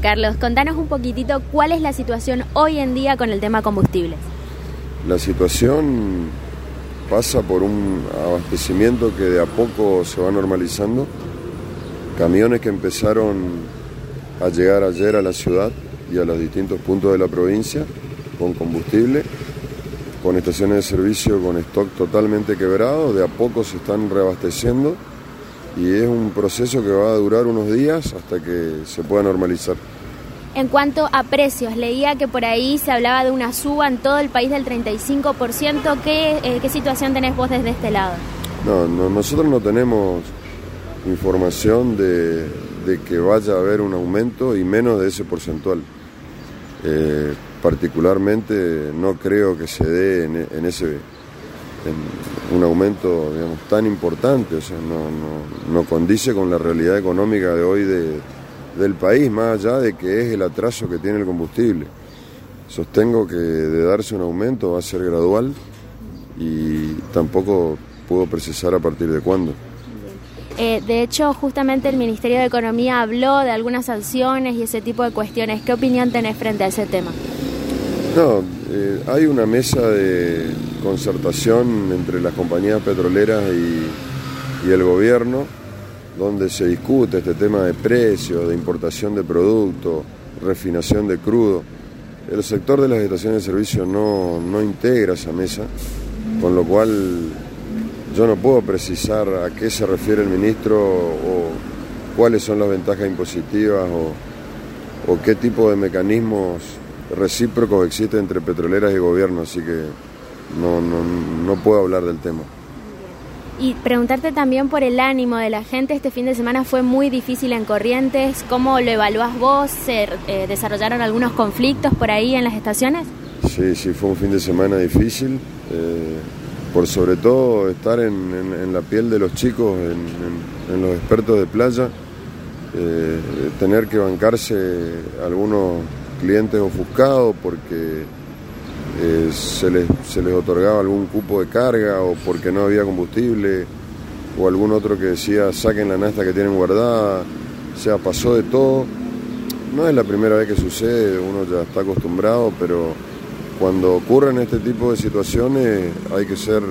Carlos, contanos un poquitito cuál es la situación hoy en día con el tema combustibles. La situación pasa por un abastecimiento que de a poco se va normalizando. Camiones que empezaron a llegar ayer a la ciudad y a los distintos puntos de la provincia con combustible, con estaciones de servicio con stock totalmente quebrado, de a poco se están reabasteciendo y es un proceso que va a durar unos días hasta que se pueda normalizar. En cuanto a precios, leía que por ahí se hablaba de una suba en todo el país del 35%. ¿Qué, eh, qué situación tenés vos desde este lado? No, no nosotros no tenemos información de, de, que vaya a haber un aumento y menos de ese porcentual. Eh, particularmente no creo que se dé en, en ese un aumento digamos, tan importante, o sea, no, no, no condice con la realidad económica de hoy de, del país, más allá de que es el atraso que tiene el combustible. Sostengo que de darse un aumento va a ser gradual y tampoco puedo precisar a partir de cuándo. Eh, de hecho, justamente el Ministerio de Economía habló de algunas sanciones y ese tipo de cuestiones. ¿Qué opinión tenés frente a ese tema? No, eh, hay una mesa de concertación entre las compañías petroleras y, el gobierno donde se discute este tema de precios, de importación de productos, refinación de crudo. El sector de las estaciones de servicio no, no integra esa mesa, con lo cual yo no puedo precisar a qué se refiere el ministro o cuáles son las ventajas impositivas o qué tipo de mecanismos recíprocos existen entre petroleras y gobierno, así que no, no, no puedo hablar del tema. Y preguntarte también por el ánimo de la gente. Este fin de semana fue muy difícil en Corrientes. ¿Cómo lo evalúas vos? ¿Se eh, desarrollaron algunos conflictos por ahí en las estaciones? Sí, sí, fue un fin de semana difícil. Eh, por sobre todo estar en, en, en, la piel de los chicos, en, en los expertos de playa. Eh, tener que bancarse algunos clientes ofuscados porque eh, se, les, se les otorgaba algún cupo de carga o porque no había combustible o algún otro que decía saquen la nasta que tienen guardada, o sea, pasó de todo. No es la primera vez que sucede, uno ya está acostumbrado, pero cuando ocurren este tipo de situaciones hay que ser,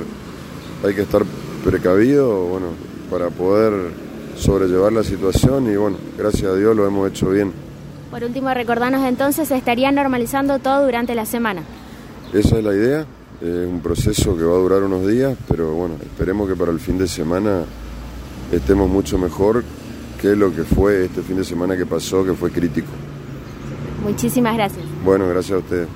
hay que estar precavido, bueno, para poder sobrellevar la situación y bueno, gracias a Dios lo hemos hecho bien. Por último, recordanos entonces, se estaría normalizando todo durante la semana. Esa es la idea, es un proceso que va a durar unos días, pero bueno, esperemos que para el fin de semana estemos mucho mejor que lo que fue este fin de semana que pasó, que fue crítico. Muchísimas gracias. Bueno, gracias a ustedes.